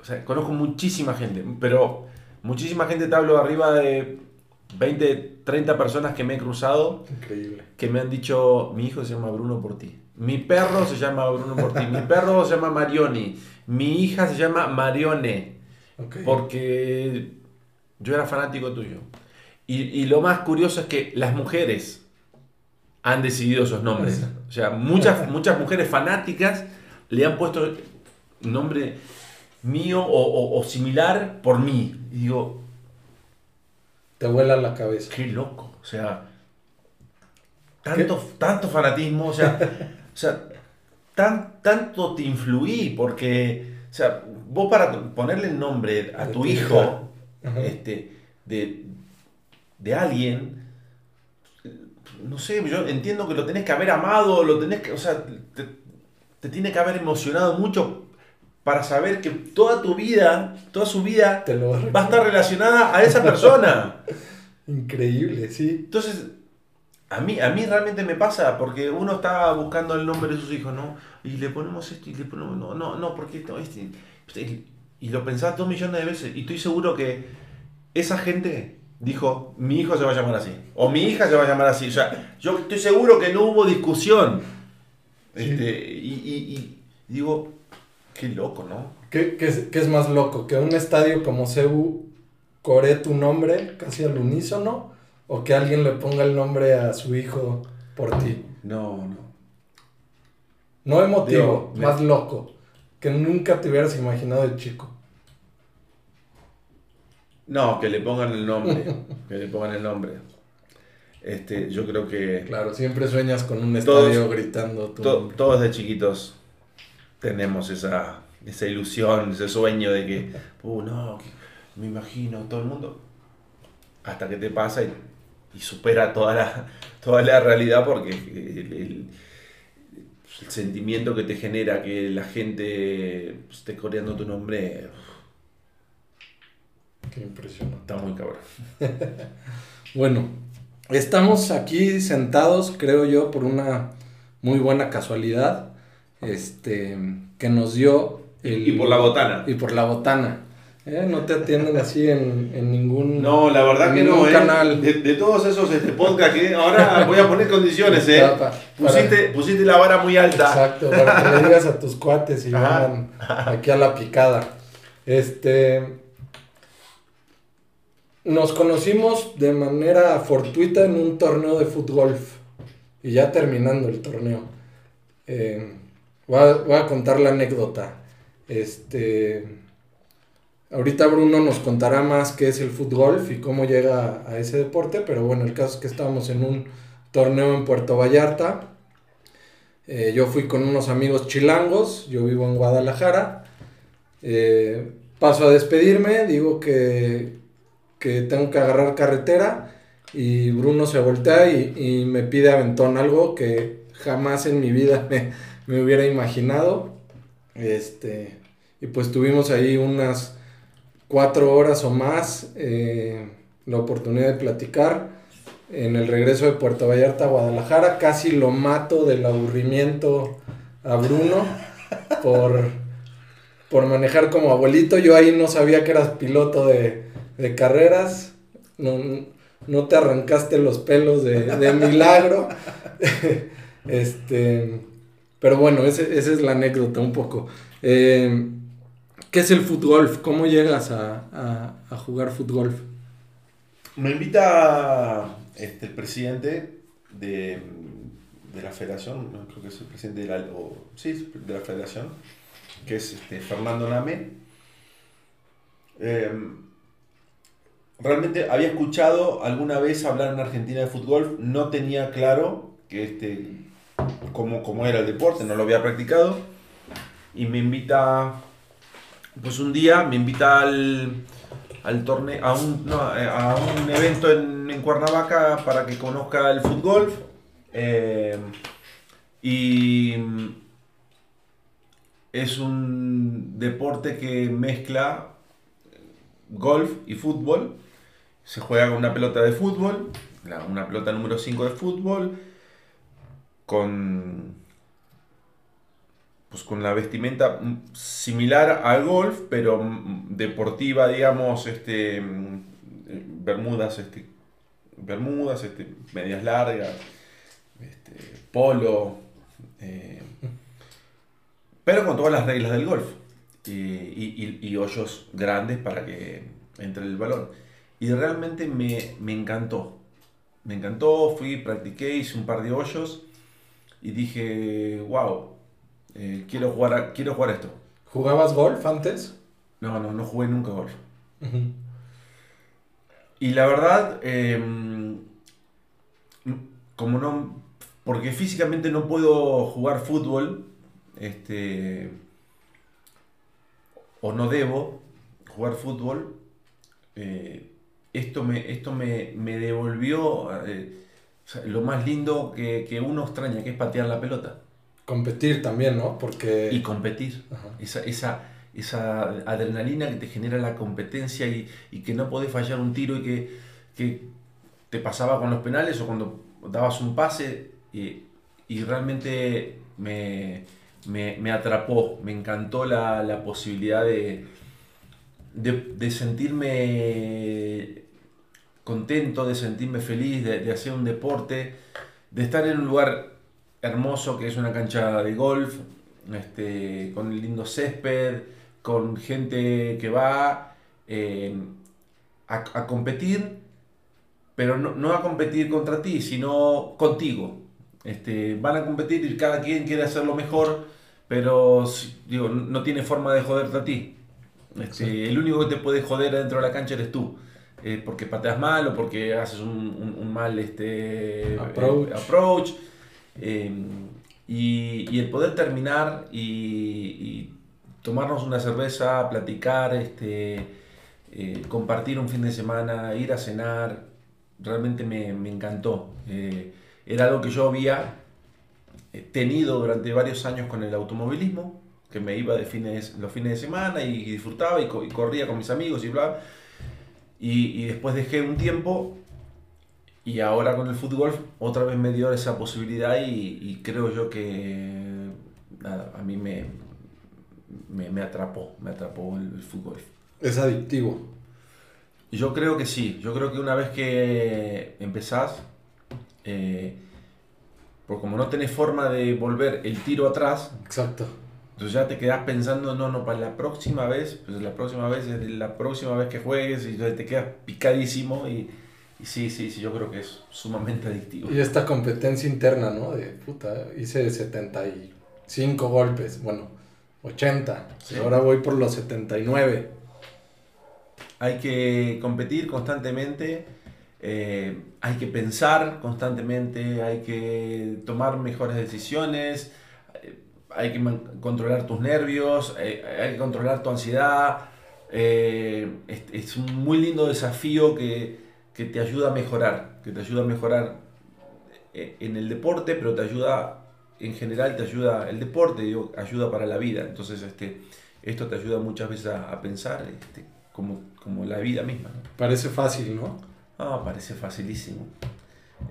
o sea, conozco muchísima gente, pero muchísima gente, te hablo arriba de 20, 30 personas que me he cruzado Increíble. que me han dicho, mi hijo se llama Bruno por ti, mi perro se llama Bruno ti, mi perro se llama Marioni, mi hija se llama Marione, porque yo era fanático tuyo. Y, y lo más curioso es que las mujeres han decidido esos nombres. O sea, muchas, muchas mujeres fanáticas le han puesto nombre mío o, o- o similar por mí. Y digo, Te vuela la cabeza. qué loco. O sea, tanto, tanto fanatismo, o sea, sea tan, tanto te influí porque, o sea, vos para ponerle el nombre a tu hijo, este, de, de alguien, no sé, yo entiendo que lo tenés que haber amado, lo tenés que, o sea, te, te tiene que haber emocionado mucho para saber que toda tu vida, toda su vida Te lo va a estar relacionada a esa persona. Increíble, sí. Entonces, a mí, a mí realmente me pasa, porque uno está buscando el nombre de sus hijos, ¿no? Y le ponemos esto y le ponemos, no, no, no, porque esto, este, este, y lo pensás dos millones de veces, y estoy seguro que esa gente dijo, mi hijo se va a llamar así, o mi hija se va a llamar así, o sea, yo estoy seguro que no hubo discusión. Sí. Este, y, y- y digo, qué loco, ¿no? ¿Qué, qué es, qué es más loco? ¿Que un estadio como CEU coree tu nombre casi al unísono? ¿O que alguien le ponga el nombre a su hijo por ti? No, no. No emotivo, Digo, me- más loco. Que nunca te hubieras imaginado de chico. No, que le pongan el nombre, que le pongan el nombre. Este, yo creo que Claro, siempre sueñas con un Todos- estadio gritando tu to- todos de chiquitos tenemos esa, esa ilusión, ese sueño de que, uh, no, que me imagino todo el mundo. Hasta que te pasa y, y supera toda la, toda la realidad porque el, el- el sentimiento que te genera que la gente esté coreando tu nombre Qué impresionante. está muy cabrón. Bueno, estamos aquí sentados, creo yo, por una muy buena casualidad. Este, que nos dio el. Y por la botana. Y por la botana. ¿Eh? No te atienden así en, en ningún. No, la verdad que no, ¿eh? canal. De, de todos esos este, podcasts que ahora voy a poner condiciones, ¿eh? Para- para- Pusiste, pusiste la vara muy alta. Exacto, para que le digas a tus cuates y vengan aquí a la picada. Este. Nos conocimos de manera fortuita en un torneo de fútbol. Y ya terminando el torneo. Eh, voy, a, voy a contar la anécdota. Este. Ahorita Bruno nos contará más qué es el fútbol y cómo llega a ese deporte, pero bueno, el caso es que estábamos en un torneo en Puerto Vallarta. Eh, yo fui con unos amigos chilangos, yo vivo en Guadalajara. Eh, paso a despedirme, digo que, que tengo que agarrar carretera y Bruno se voltea y, y me pide aventón, algo que jamás en mi vida me, me hubiera imaginado. Este, y pues tuvimos ahí unas cuatro horas o más eh, la oportunidad de platicar en el regreso de Puerto Vallarta a Guadalajara. Casi lo mato del aburrimiento a Bruno por, por manejar como abuelito. Yo ahí no sabía que eras piloto de, de carreras. No, no te arrancaste los pelos de, de milagro. este, pero bueno, ese- esa es la anécdota un poco. Eh, ¿Qué es el fútbol? ¿Cómo llegas a, a- a jugar fútbol? Me invita este, el presidente de, de la federación, creo que es el presidente de la, o, sí, de la federación, que es este, Fernando Name. Em, realmente había escuchado alguna vez hablar en Argentina de fútbol, no tenía claro que este, cómo, cómo era el deporte, no lo había practicado. Y me invita, pues un día me invita al, al torneo, a un, no, a un evento en, en Cuernavaca para que conozca el fútbol. Eh, y es un deporte que mezcla golf y fútbol. Se juega con una pelota de fútbol, una pelota número 5 de fútbol, con, pues con la vestimenta similar al golf, pero deportiva, digamos, este, eh, bermudas, este, bermudas, este, medias largas, este, polo, eh, pero con todas las reglas del golf y- y- y hoyos grandes para que entre el balón. Y realmente me, me encantó. Me encantó, fui, practiqué, hice un par de hoyos y dije, wow, eh, quiero, jugar a- quiero jugar esto. ¿Jugabas golf antes? No, no, no jugué nunca golf. Y la verdad, eh, como no, porque físicamente no puedo jugar fútbol, este, o no debo jugar fútbol, eh, esto me, esto me, me devolvió eh, lo más lindo que, que uno extraña, que es patear la pelota Competir también, ¿no? Porque... y competir. Ajá. Esa, esa, esa adrenalina que te genera la competencia y, y que no podés fallar un tiro y que, que te pasaba con los penales o cuando dabas un pase y, y realmente me, me, me atrapó, me encantó la, la posibilidad de, de, de sentirme contento, de sentirme feliz, de, de hacer un deporte, de estar en un lugar hermoso que es una cancha de golf, este, con el lindo césped, con gente que va eh, a, a competir, pero no, no a competir contra ti, sino contigo. Este, van a competir y cada quien quiere hacerlo mejor, pero digo, no tiene forma de joderte a ti. Este, el único que te puede joder dentro de la cancha eres tú. eh, porque pateas mal o porque haces un, un- un mal este, Approach. eh, approach. Eh, y, y el poder terminar y, tomarnos una cerveza, platicar, este, eh, compartir un fin de semana, ir a cenar, realmente me, me encantó. Eh, era algo que yo había eh, tenido durante varios años con el automovilismo, que me iba de fines, los fines de semana y, disfrutaba y, co- y corría con mis amigos y bla. Y después dejé un tiempo y ahora con el fútbol otra vez me dio esa posibilidad y, y creo yo que nada, a mí me, me, me atrapó, me atrapó el, el fútbol. Es adictivo. Yo creo que sí, yo creo que una vez que empezás, eh, por como no tenés forma de volver el tiro atrás, Exacto. entonces ya te quedas pensando, no, no, para la próxima vez, pues la próxima vez es la próxima vez que juegues y te quedas picadísimo y, y sí, sí, sí, yo creo que es sumamente adictivo. Y esta competencia interna, ¿no? De puta, hice 75 golpes, bueno, 80. Sí. Ahora voy por los 79. Hay que competir constantemente, eh, hay que pensar constantemente, hay que tomar mejores decisiones, eh, hay que controlar tus nervios, eh, hay que controlar tu ansiedad. eh, es, es un muy lindo desafío que, que te ayuda a mejorar, que te ayuda a mejorar eh, en el deporte, pero te ayuda, en general te ayuda, el deporte digo, ayuda para la vida. Entonces este, esto te ayuda muchas veces a, a pensar este, como, como la vida misma. ¿no? Parece fácil, ¿no? Ah, parece facilísimo.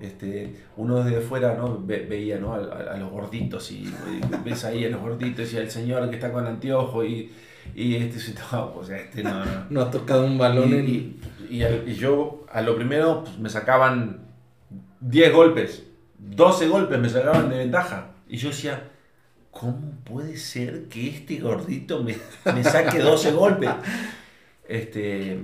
Este, uno desde fuera ¿no? Ve- veía ¿no? a, a- a los gorditos y, y ves ahí a los gorditos y al señor que está con anteojo y, y este, sí, no, pues este no, no. No ha tocado un balón Y, en... y- y al- y yo a lo primero pues, me sacaban 10 golpes, 12 golpes me sacaban de ventaja. Y yo decía, ¿cómo puede ser que este gordito me, me saque 12 golpes? Este,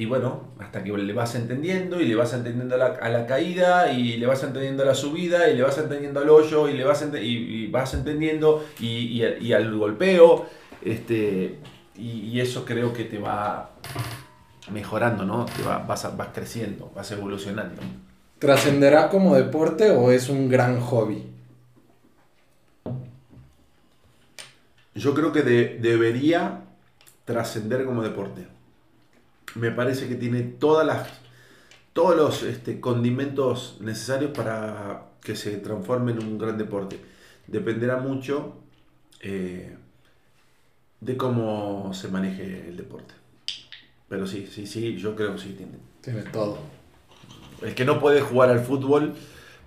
y bueno, hasta que le vas entendiendo y le vas entendiendo a la, a la caída y le vas entendiendo a la subida y le vas entendiendo al hoyo y le vas, ente- y, y vas entendiendo y, y al- y al golpeo. Este, y, y eso creo que te va mejorando, ¿no? Te va, vas, a- vas creciendo, vas evolucionando. ¿Trascenderá como deporte o es un gran hobby? Yo creo que de- debería trascender como deporte. Me parece que tiene todas las, todos los este, condimentos necesarios para que se transforme en un gran deporte. Dependerá mucho eh, de cómo se maneje el deporte. Pero sí, sí, sí, yo creo que sí tiene. Tiene todo. El que no puede jugar al fútbol,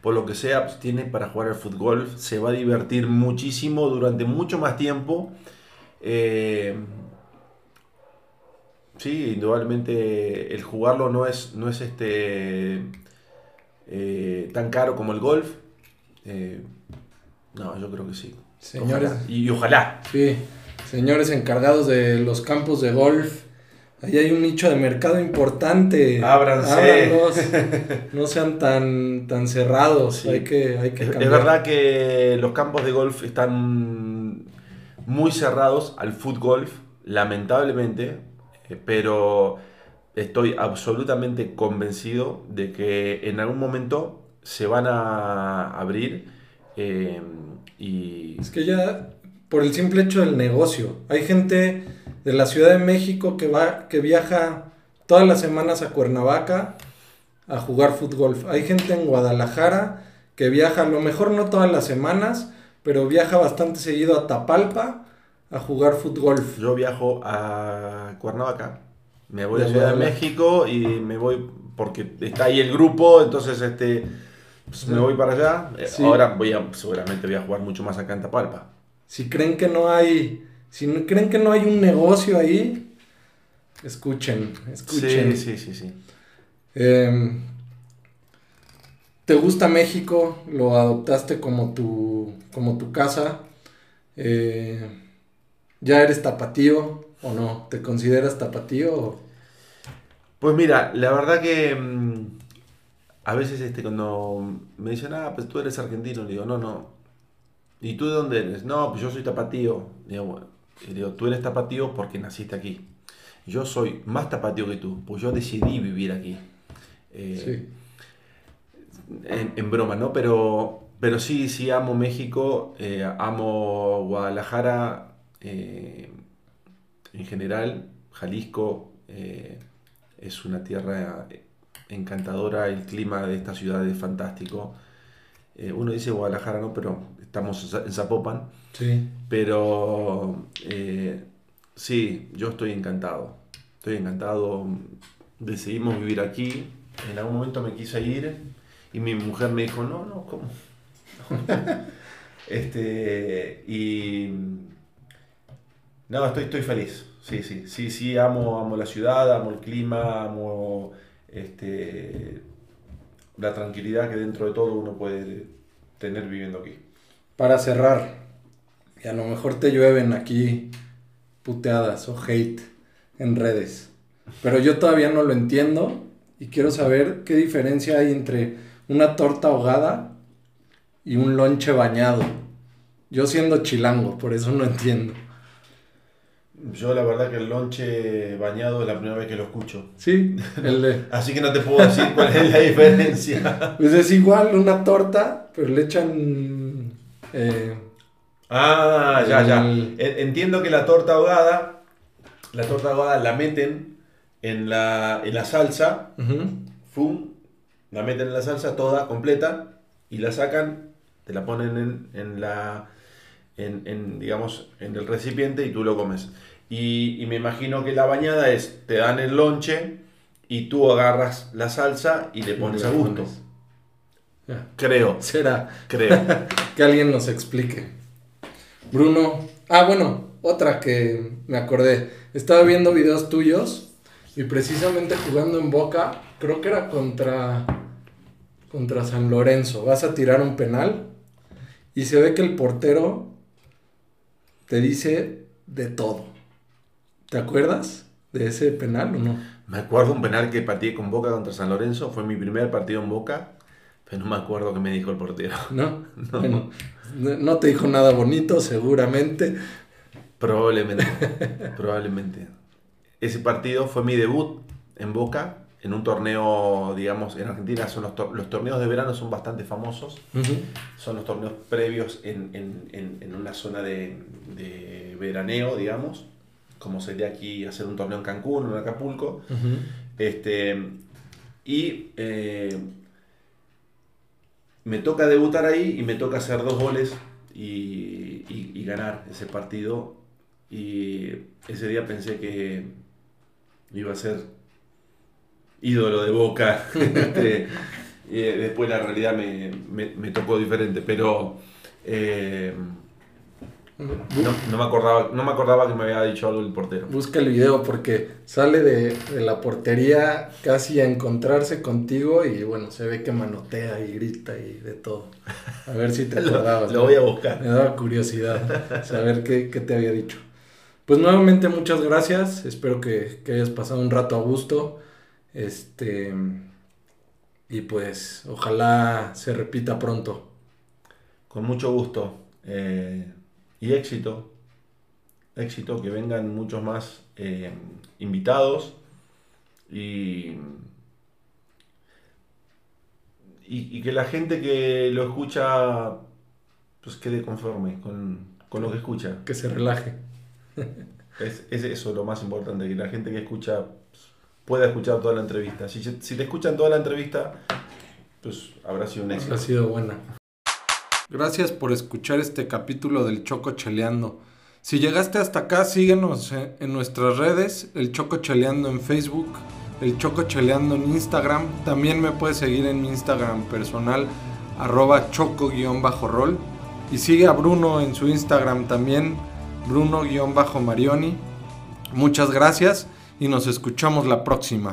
por lo que sea, pues, tiene para jugar al fútbol. Se va a divertir muchísimo durante mucho más tiempo. Eh, sí, indudablemente el jugarlo no es, no es este eh, tan caro como el golf. Eh, no, yo creo que sí. Señores, Ojalá. Y, y ojalá. sí, señores encargados de los campos de golf, ahí hay un nicho de mercado importante. Ábranse. Ábranlos. no sean tan, tan cerrados. Sí. Hay que, hay que Es, verdad que los campos de golf están muy cerrados al foot golf, lamentablemente, pero estoy absolutamente convencido de que en algún momento se van a abrir eh, y Es que ya, por el simple hecho del negocio, hay gente de la Ciudad de México que va, que viaja todas las semanas a Cuernavaca a jugar fútbol. Hay gente en Guadalajara que viaja, a lo mejor no todas las semanas, pero viaja bastante seguido a Tapalpa a jugar fútbol. yo viajo a Cuernavaca, me voy De a Ciudad de. México y me voy porque está ahí el grupo, entonces este pues, me voy para allá. Eh, Sí. Ahora voy a seguramente voy a jugar mucho más acá en Tapalpa. Si creen que no hay, si no- creen que no hay un negocio ahí, escuchen, escuchen. Sí, sí, sí, sí. Eh, ¿Te gusta México? ¿Lo adoptaste como tu, como tu casa? Eh, ¿Ya eres tapatío o no? ¿Te consideras tapatío? o- Pues mira, la verdad que mm, a veces este, cuando me dicen, ah, pues tú eres argentino, le digo, no, no. ¿Y tú de dónde eres? No, pues yo soy tapatío. Digo, bueno, y digo, tú eres tapatío porque naciste aquí. Yo soy más tapatío que tú, pues yo decidí vivir aquí. Eh, Sí. en, en broma, ¿no? Pero, pero sí, sí amo México, eh, amo Guadalajara eh, en general, Jalisco eh, es una tierra encantadora, el clima de esta ciudad es fantástico. Eh, uno dice Guadalajara, ¿no? Pero estamos en Za- en Zapopan. Sí. Pero sí, yo estoy encantado. Estoy encantado. Decidimos vivir aquí. En algún momento me quise ir y mi mujer me dijo, no, no, ¿cómo? este, y no, estoy, estoy feliz. Sí, sí, sí, sí, amo, amo la ciudad, amo el clima, amo este, la tranquilidad que dentro de todo uno puede tener viviendo aquí. Para cerrar, y a lo mejor te llueven aquí puteadas o hate en redes, pero yo todavía no lo entiendo y quiero saber qué diferencia hay entre una torta ahogada y un lonche bañado. Yo siendo chilango, por eso no entiendo. Yo la verdad que el lonche bañado es la primera vez que lo escucho. Sí, el de... Así que no te puedo decir cuál es la diferencia. Pues es igual una torta, pero le echan... eh, Ah, ya, ya. El- Entiendo que la torta ahogada, la torta ahogada la meten en la, en la salsa, fum, la meten en la salsa toda, completa, y la sacan, te la ponen en, en la, en, en, digamos, en el recipiente y tú lo comes. Y, y me imagino que la bañada es, te dan el lonche y tú agarras la salsa y le pones a gusto. Creo, Será creo. que alguien nos explique. Bruno. Ah, bueno, otra que me acordé. Estaba viendo videos tuyos y precisamente jugando en Boca, creo que era contra contra San Lorenzo. Vas a tirar un penal y se ve que el portero te dice de todo. ¿Te acuerdas de ese penal o no? Me acuerdo un penal que partí con Boca contra San Lorenzo, fue mi primer partido en Boca, pero no me acuerdo qué me dijo el portero. ¿No? No, no te dijo nada bonito, seguramente. Probablemente, probablemente. Ese partido fue mi debut en Boca, en un torneo, digamos, en Argentina son los, los torneos de verano son bastante famosos. Son los torneos previos en, en, en una zona de, de, veraneo, digamos, como sería aquí hacer un torneo en Cancún o en Acapulco. este, y eh, me toca debutar ahí y me toca hacer dos goles y, y ganar ese partido. Y ese día pensé que iba a ser ídolo de Boca. Este, eh, después la realidad me, tocó diferente, pero eh, no, me acordaba, no me acordaba que me había dicho algo el portero. Busca el video porque sale de, la portería casi a encontrarse contigo y bueno, se ve que manotea y grita y de todo. A ver si te acordabas. lo, voy a buscar. Me daba curiosidad saber qué, qué, te había dicho. Pues nuevamente muchas gracias, espero que, que hayas pasado un rato a gusto. Este. Y pues, ojalá se repita pronto. Con mucho gusto. Eh, y éxito. Éxito, que vengan muchos más eh, invitados. Y, y, que la gente que lo escucha pues quede conforme con, lo que escucha. Que se relaje. Es, es, eso lo más importante, que la gente que escucha pueda escuchar toda la entrevista. Si, si te escuchan toda la entrevista, pues habrá sido un éxito. Ha sido buena. Gracias por escuchar este capítulo del Choco Cheleando. Si llegaste hasta acá, síguenos en nuestras redes, el Choco Cheleando en Facebook, el Choco Cheleando en Instagram. También me puedes seguir en mi Instagram personal, arroba choco-rol. Y sigue a Bruno en su Instagram también, Bruno-marioni. Muchas gracias y nos escuchamos la próxima.